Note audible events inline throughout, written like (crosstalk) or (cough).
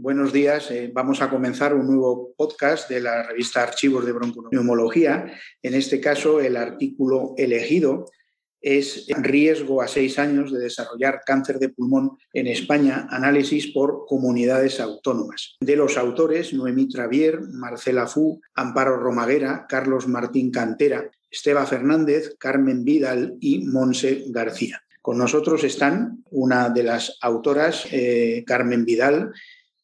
buenos días. Eh, vamos a comenzar un nuevo podcast de la revista Archivos de Bronconeumología. En este caso, el artículo elegido es riesgo a seis años de desarrollar cáncer de pulmón en España, análisis por comunidades autónomas. De los autores, Noemí Travier, Marcela Fu, Amparo Romaguera, Carlos Martín Cantera, Esteba Fernández, Carmen Vidal y Monse García. Con nosotros están una de las autoras, eh, Carmen Vidal,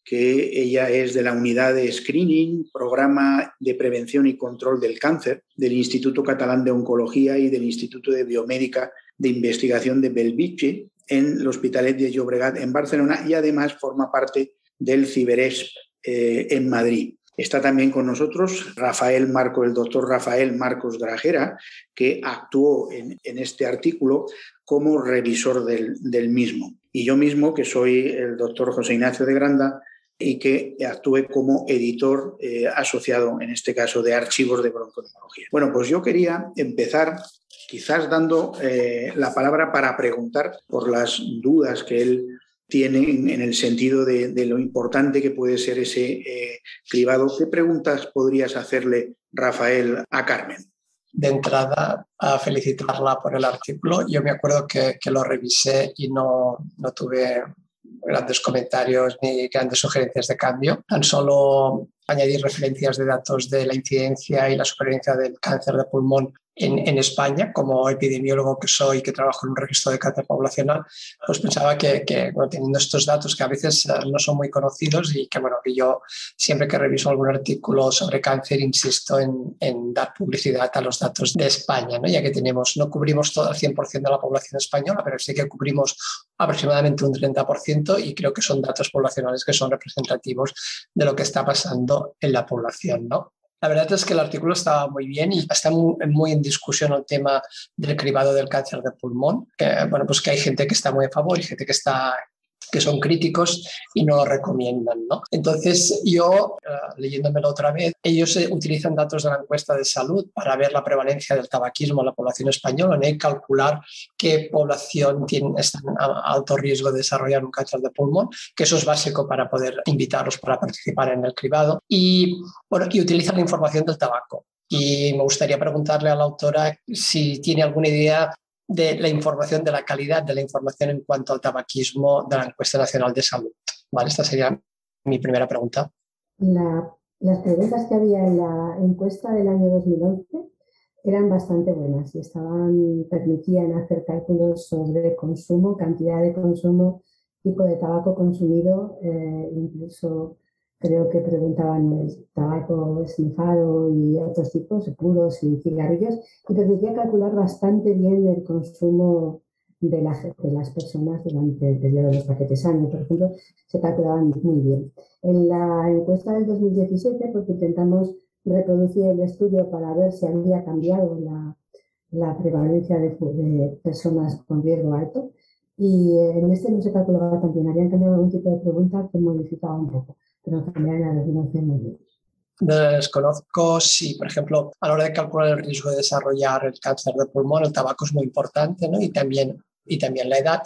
que ella es de la unidad de screening, programa de prevención y control del cáncer del Instituto Catalán de Oncología y del Instituto de Biomédica de Investigación de Belviche en el Hospitalet de Llobregat en Barcelona y además forma parte del CiberESP eh, en Madrid. Está también con nosotros Rafael Marco, el doctor Rafael Marcos Grajera, que actuó en, este artículo como revisor del, del, mismo. Y yo mismo, que soy el doctor José Ignacio de Granda, y que actúe como editor eh, asociado, en este caso, de archivos de bronconeumología. Bueno, pues yo quería empezar quizás dando eh, la palabra para preguntar por las dudas que él tiene en, el sentido de, lo importante que puede ser ese eh, cribado. ¿Qué preguntas podrías hacerle, Rafael, a Carmen? De entrada, a felicitarla por el artículo. Yo me acuerdo que, que lo revisé y no, no tuve grandes comentarios ni grandes sugerencias de cambio, tan solo añadir referencias de datos de la incidencia y la supervivencia del cáncer de pulmón en, España, como epidemiólogo que soy, que trabajo en un registro de cáncer poblacional, pues pensaba que, teniendo estos datos que a veces eh, no son muy conocidos y que, bueno, que yo siempre que reviso algún artículo sobre cáncer insisto en, dar publicidad a los datos de España, ¿no? ya que tenemos, no cubrimos todo el 100% de la población española, pero sí que cubrimos aproximadamente un 30% y creo que son datos poblacionales que son representativos de lo que está pasando en la población. ¿no? La verdad es que el artículo estaba muy bien y está muy, en discusión el tema del cribado del cáncer de pulmón. Que, bueno, pues que hay gente que está muy a favor y gente que está que son críticos y no lo recomiendan. ¿no? Entonces, yo, eh, leyéndomelo otra vez, ellos eh, utilizan datos de la encuesta de salud para ver la prevalencia del tabaquismo en la población española y calcular qué población tiene, está en alto riesgo de desarrollar un cáncer de pulmón, que eso es básico para poder invitarlos para participar en el cribado. Y, bueno, y utilizan la información del tabaco. Y me gustaría preguntarle a la autora si tiene alguna idea de la información, de la calidad de la información en cuanto al tabaquismo de la encuesta nacional de salud. ¿Vale? Esta sería mi primera pregunta. las preguntas que había en la encuesta del año 2011 eran bastante buenas y estaban, permitían hacer cálculos sobre consumo, cantidad de consumo, tipo de tabaco consumido, eh, incluso creo que preguntaban el tabaco esnifado y otros tipos, puros y cigarrillos, y permitía calcular bastante bien el consumo de, las personas durante el periodo de los paquetes años, por ejemplo, se calculaban muy bien. En la encuesta del 2017, porque intentamos reproducir el estudio para ver si había cambiado la, prevalencia de, personas con riesgo alto, y en este no se calculaba tan bien, habían cambiado algún tipo de pregunta que modificaba un poco también la muy Desconozco si, por ejemplo, a la hora de calcular el riesgo de desarrollar el cáncer de pulmón, el tabaco es muy importante, ¿no? Y también, y también la edad,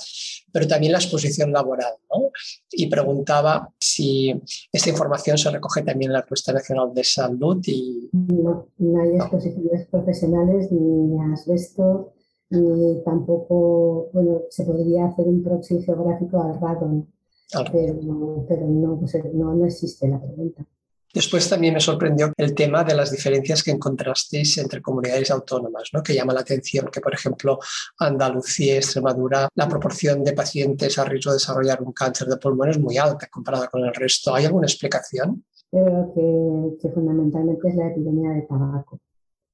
pero también la exposición laboral, ¿no? Y preguntaba si esta información se recoge también en la encuesta nacional de salud y... No, no hay exposiciones profesionales ni asbesto, ni tampoco, bueno, se podría hacer un proxy geográfico al radon, pero, no, no, existe la pregunta. Después también me sorprendió el tema de las diferencias que encontrasteis entre comunidades autónomas, ¿no? que llama la atención que, por ejemplo, Andalucía Extremadura, la proporción de pacientes a riesgo de desarrollar un cáncer de pulmón es muy alta comparada con el resto. ¿Hay alguna explicación? creo que, que fundamentalmente es la epidemia de tabaco.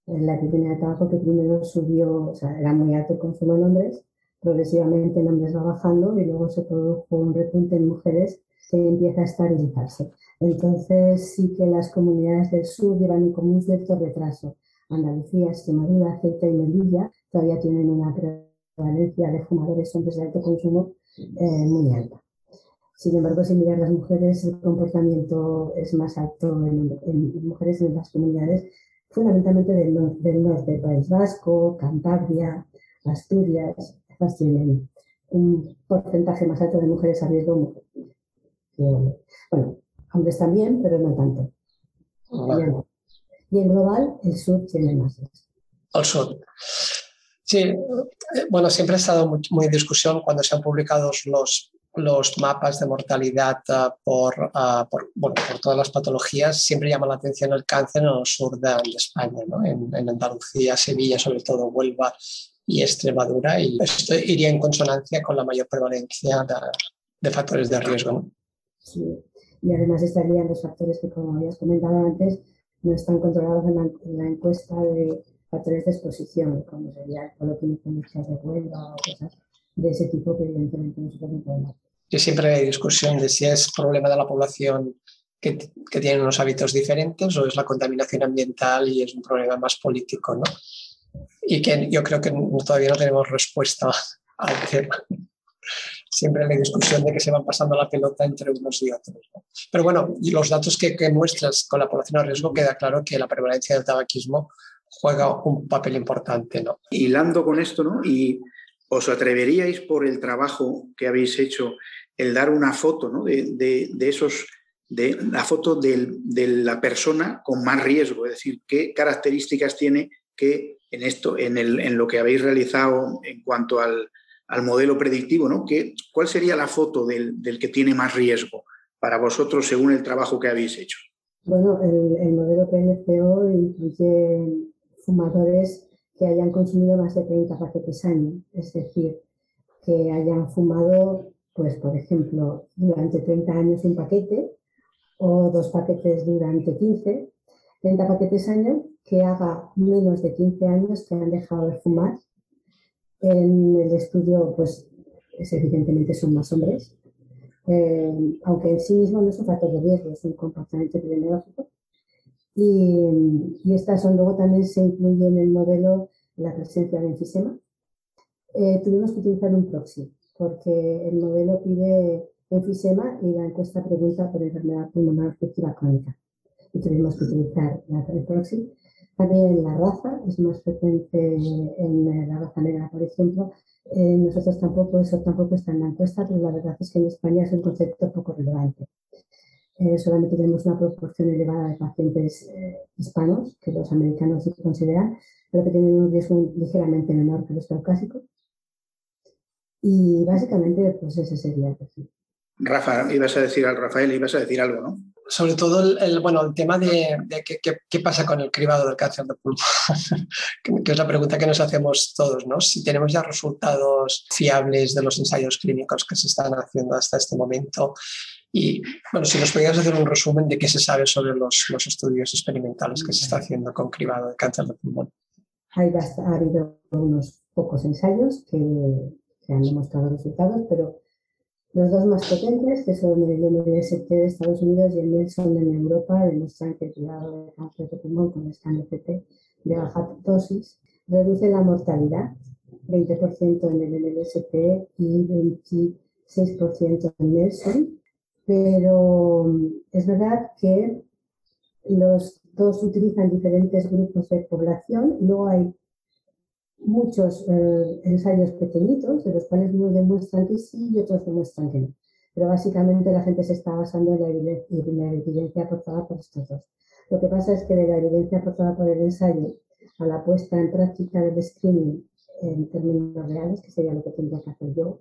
La epidemia de tabaco que primero subió, o sea, era muy alto el consumo en hombres progresivamente en hombres va bajando y luego se produjo un repunte en mujeres que empieza a estabilizarse. Entonces sí que las comunidades del sur llevan como un cierto retraso. Andalucía, Extremadura, Ceuta y Melilla todavía tienen una prevalencia de fumadores hombres de alto consumo eh, muy alta. Sin embargo, si mirar las mujeres, el comportamiento es más alto en, mujeres en las comunidades, fundamentalmente del, norte, País Vasco, Cantabria, Asturias, tienen un porcentaje más alto de mujeres a riesgo Bueno, hombres también, pero no tanto. Y en global, el sur tiene más. Al sur. Sí, eh, bueno, siempre ha estado muy, en discusión cuando se han publicado los, los mapas de mortalidad ah, por, ah, por, bueno, por, todas las patologías, siempre llama la atención el cáncer en el sur de, España, ¿no? en, en, Andalucía, Sevilla, sobre todo Huelva y Extremadura, y esto iría en consonancia con la mayor prevalencia de, de factores de riesgo. ¿no? Sí, y además estarían los factores que, como habías comentado antes, no están controlados en la, encuesta de factores de exposición, como sería el coloquio de Huelva o cosas de ese tipo que evidentemente no se pueden controlar que siempre hay discusión de si es problema de la población que, que tiene unos hábitos diferentes o es la contaminación ambiental y es un problema más político, ¿no? Y que yo creo que todavía no tenemos respuesta al tema. Siempre hay discusión de que se van pasando la pelota entre unos y otros. Pero bueno, y los datos que, que muestras con la población a riesgo queda claro que la prevalencia del tabaquismo juega un papel importante. ¿no? Hilando con esto, ¿no? Y ¿Os atreveríais por el trabajo que habéis hecho el dar una foto ¿no? de, esos, de la foto de la persona con más riesgo? Es decir, qué características tiene que en esto, en, el, en lo que habéis realizado en cuanto al, modelo predictivo, ¿no? ¿Qué, ¿Cuál sería la foto del, que tiene más riesgo para vosotros según el trabajo que habéis hecho? Bueno, el, el modelo PNCO incluye fumadores que hayan consumido más de 30 paquetes año, es decir, que hayan fumado, pues por ejemplo, durante 30 años un paquete o dos paquetes durante 15, 30 paquetes año que haga menos de 15 años que han dejado de fumar. En el estudio, pues es, evidentemente son más hombres, eh, aunque en sí mismo no es un factor de riesgo, es un comportamiento epidemiológico. Y, estas son luego también se incluye en el modelo la presencia de enfisema. Eh, tuvimos que utilizar un proxy porque el modelo pide enfisema y la encuesta pregunta por enfermedad pulmonar obstructiva crónica. Y tuvimos que utilizar el proxy. También la raza es más frecuente en la raza negra, por ejemplo. Eh, nosotros tampoco, eso tampoco está en la encuesta, pero la verdad es que en España es un concepto poco relevante. Eh, solamente tenemos una proporción elevada de pacientes eh, hispanos, que los americanos sí consideran, pero que tienen un riesgo ligeramente menor que los caucásicos. Y básicamente, pues ese sería el perfil. Rafa, ibas a decir al Rafael, ibas a decir algo, ¿no? Sobre todo el, bueno, el tema de, qué, qué, pasa con el cribado del cáncer de pulmón, (laughs) que es la pregunta que nos hacemos todos, ¿no? Si tenemos ya resultados fiables de los ensayos clínicos que se están haciendo hasta este momento, y bueno, si nos podías hacer un resumen de qué se sabe sobre los, los estudios experimentales que se está haciendo con cribado de cáncer de pulmón. Hay ha habido unos pocos ensayos que, que, han demostrado resultados, pero los dos más potentes, que son el MST de Estados Unidos y el Nelson en Europa, demuestran que el cribado de cáncer de pulmón con CT de baja dosis reduce la mortalidad, 20% en el MST y 26% en Nelson, pero es verdad que los dos utilizan diferentes grupos de población. Luego hay muchos eh, ensayos pequeñitos, de los cuales unos demuestran que sí y otros demuestran que no. Pero básicamente la gente se está basando en la, evidencia, aportada por estos dos. Lo que pasa es que de la evidencia aportada por el ensayo a la puesta en práctica del screening en términos reales, que sería lo que tendría que hacer yo,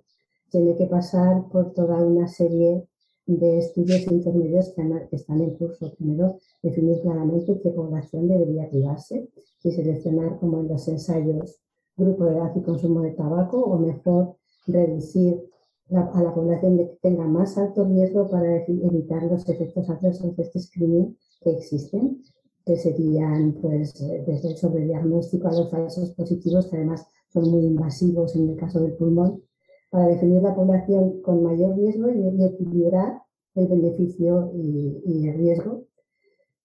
tiene que pasar por toda una serie de estudios intermedios que, están en curso. Primero, definir claramente qué población debería privarse, si seleccionar como en los ensayos grupo de edad y consumo de tabaco o mejor reducir a la población que tenga más alto riesgo para evitar los efectos adversos de este screening que existen, que serían pues desde el sobrediagnóstico a los falsos positivos, que además son muy invasivos en el caso del pulmón, para definir la población con mayor riesgo y equilibrar el beneficio y, el riesgo.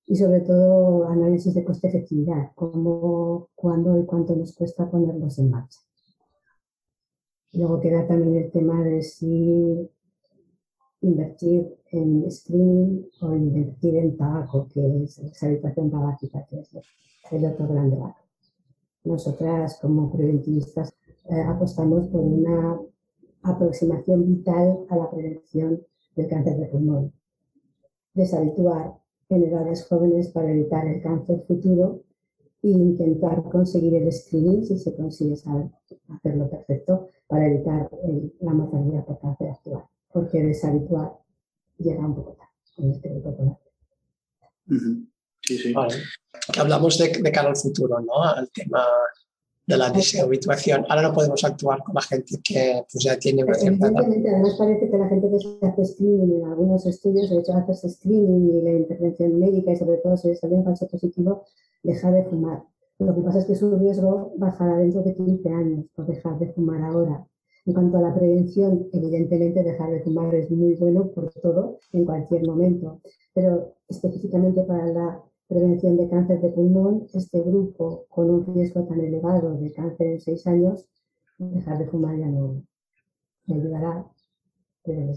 Y sobre todo análisis de coste-efectividad, cómo, cuándo y cuánto nos cuesta ponerlos en marcha. Luego queda también el tema de si invertir en screening o invertir en tabaco, que es esa habitación tabáquica, que es el otro gran debate. Nosotras, como preventivistas, eh, apostamos por una aproximación vital a la prevención del cáncer de pulmón. deshabituar en edades jóvenes para evitar el cáncer futuro e intentar conseguir el screening si se consigue saber hacerlo perfecto para evitar la mortalidad por cáncer actual, porque deshabituar llega un poco tarde en este grupo Sí, sí. Hablamos de, de, cara al futuro, ¿no? Al tema de la deshabituación. Ahora no podemos actuar con la gente que pues, ya tiene una cierta edad. Además parece que la gente que se hace screening en algunos estudios, de hecho hacerse screening y la intervención médica y sobre todo si sale un falso positivo, deja de fumar. Lo que pasa es que su riesgo bajará dentro de 15 años por dejar de fumar ahora. En cuanto a la prevención, evidentemente dejar de fumar es muy bueno por todo en cualquier momento, pero específicamente para la prevención de cáncer de pulmón, este grupo con un riesgo tan elevado de cáncer en seis años, dejar de fumar ya no ayudará. Pero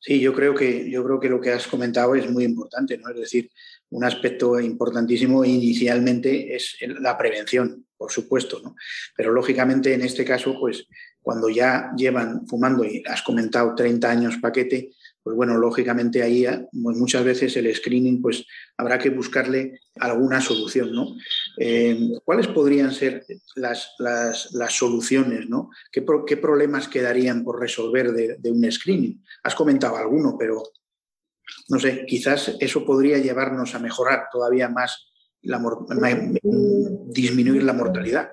sí, yo creo que yo creo que lo que has comentado es muy importante, ¿no? Es decir, un aspecto importantísimo inicialmente es la prevención, por supuesto, ¿no? Pero lógicamente en este caso, pues cuando ya llevan fumando y has comentado 30 años paquete, pues bueno, lógicamente ahí pues muchas veces el screening, pues habrá que buscarle alguna solución, ¿no? Eh, ¿Cuáles podrían ser las, las, soluciones, ¿no? ¿Qué, ¿Qué, problemas quedarían por resolver de, un screening? Has comentado alguno, pero no sé, quizás eso podría llevarnos a mejorar todavía más, la, disminuir la mortalidad.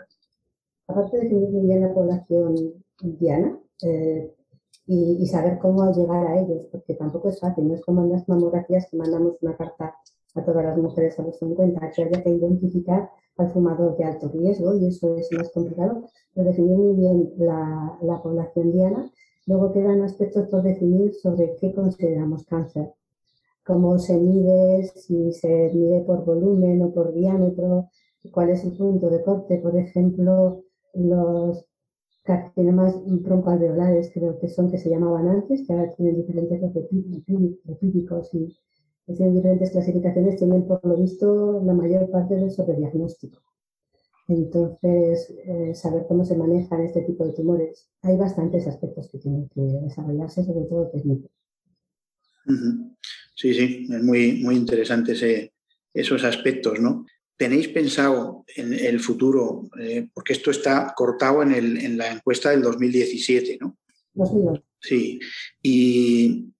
Aparte de disminuir bien la población indiana, eh, y, saber cómo llegar a ellos, porque tampoco es fácil, no es como en las mamografías que mandamos una carta a todas las mujeres a los 50, que haya que identificar al fumador de alto riesgo y eso es más complicado, pero definir muy bien la, la población diana. Luego quedan aspectos por definir sobre qué consideramos cáncer, cómo se mide, si se mide por volumen o por diámetro, cuál es el punto de corte, por ejemplo, los carcinomas broncoalveolares, creo que son, que se llamaban antes, que ahora tienen diferentes epídicos y tienen diferentes clasificaciones, tienen por lo visto la mayor parte del sobrediagnóstico. Entonces, eh, saber cómo se manejan este tipo de tumores. Hay bastantes aspectos que tienen que desarrollarse, sobre todo técnicos. Sí, sí, es muy, muy interesante ese, esos aspectos, ¿no? ¿Tenéis pensado en el futuro? Eh, porque esto está cortado en, el, en, la encuesta del 2017, ¿no? 2002. Sí. ¿Y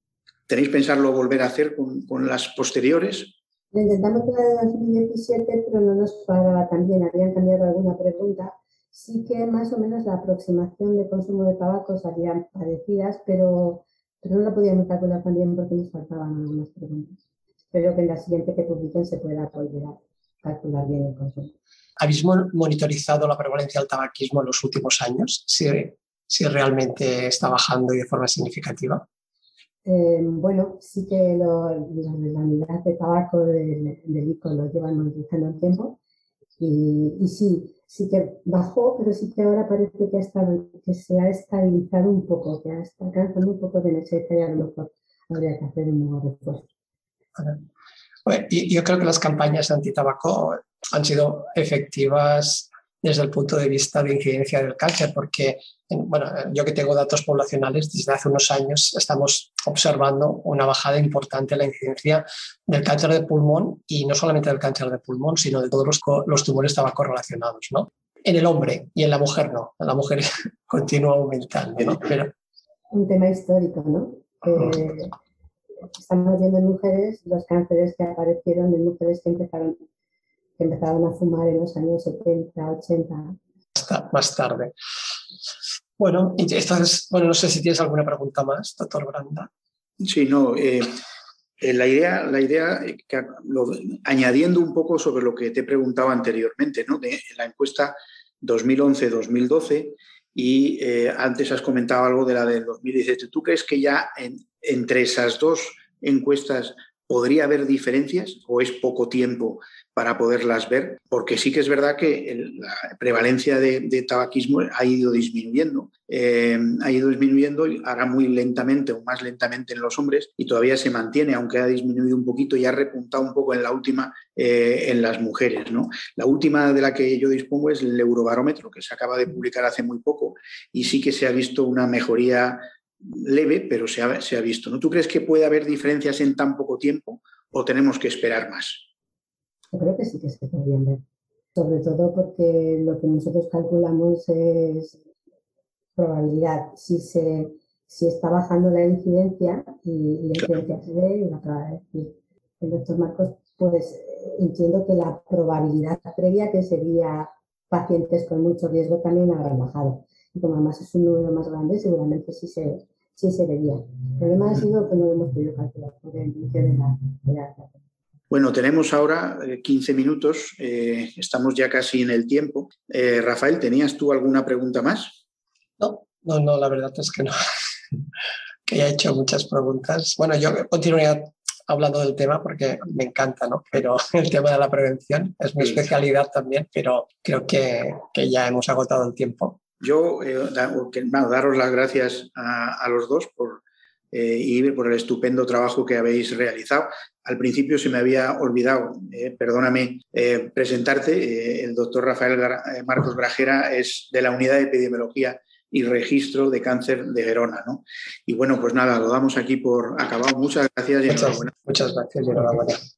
tenéis pensarlo volver a hacer con, con las posteriores? Lo intentamos con la de 2017, pero no nos paraba también. Habían cambiado alguna pregunta. Sí que más o menos la aproximación de consumo de tabaco salían parecidas, pero, pero no la podíamos calcular también porque nos faltaban algunas preguntas. Espero que en la siguiente que publiquen se pueda volver a calcular bien el consumo. ¿Habéis monitorizado la prevalencia del tabaquismo en los últimos años? Si, si realmente está bajando y de forma significativa. Eh, bueno, sí que lo, la, unidad de tabaco del, del ICO lo llevan monitorizando un tiempo y, y, sí, sí que bajó, pero sí que ahora parece que, ha estado, que se ha estabilizado un poco, que está alcanzando un poco de necesidad y a lo mejor habría que hacer un nuevo refuerzo. Bueno, yo creo que las campañas anti-tabaco han sido efectivas desde el punto de vista de incidencia del cáncer, porque bueno, yo que tengo datos poblacionales, desde hace unos años estamos observando una bajada importante en la incidencia del cáncer de pulmón y no solamente del cáncer de pulmón, sino de todos los, los tumores tabaco relacionados. ¿no? En el hombre y en la mujer no, la mujer (laughs) continúa aumentando. ¿no? Pero, un tema histórico, ¿no? estamos viendo en mujeres los cánceres que aparecieron en mujeres que empezaron, que empezaron a fumar en los años 70, 80. Hasta más tarde. Bueno, y bueno, no sé si tienes alguna pregunta más, doctor Branda. Sí, no. Eh, eh, la idea, la idea que, añadiendo un poco sobre lo que te he preguntado anteriormente, ¿no? de la encuesta 2011-2012, y eh, antes has comentado algo de la del 2017. ¿Tú crees que ya entre esas dos encuestas podría haber diferencias o es poco tiempo para poderlas ver, porque sí que es verdad que la prevalencia de, tabaquismo ha ido disminuyendo, eh, ha ido disminuyendo ahora muy lentamente o más lentamente en los hombres y todavía se mantiene, aunque ha disminuido un poquito y ha repuntado un poco en la última eh, en las mujeres. ¿no? La última de la que yo dispongo es el Eurobarómetro, que se acaba de publicar hace muy poco y sí que se ha visto una mejoría leve, pero se ha, se ha visto. ¿no? ¿Tú crees que puede haber diferencias en tan poco tiempo o tenemos que esperar más? Yo creo que sí que se podrían ver. Sobre todo porque lo que nosotros calculamos es probabilidad. Si, se, si está bajando la incidencia y, la incidencia se ve y la probabilidad. El doctor Marcos, pues entiendo que la probabilidad previa que sería pacientes con mucho riesgo también habrán bajado. Y como además es un número más grande, seguramente sí se, sí se vería. El problema ha sido que no hemos podido calcular por el inicio de la, de Bueno, tenemos ahora 15 eh, minutos, eh, estamos ya casi en el tiempo. Eh, Rafael, ¿tenías tú alguna pregunta más? No, no, no, la verdad es que no. (laughs) que ya he hecho muchas preguntas. Bueno, yo continuaría hablando del tema porque me encanta, ¿no? Pero (laughs) el tema de la prevención es mi especialidad también, pero creo que, que ya hemos agotado el tiempo. Yo, eh, daros las gracias a, los dos por, eh, y por el estupendo trabajo que habéis realizado. Al principio se me había olvidado, eh, perdóname, presentarte. el doctor Rafael Marcos Grajera es de la Unidad de Epidemiología y registro de cáncer de Verona. ¿no? Y bueno, pues nada, lo damos aquí por acabado. Muchas gracias y muchas, Muchas gracias y enhorabuena.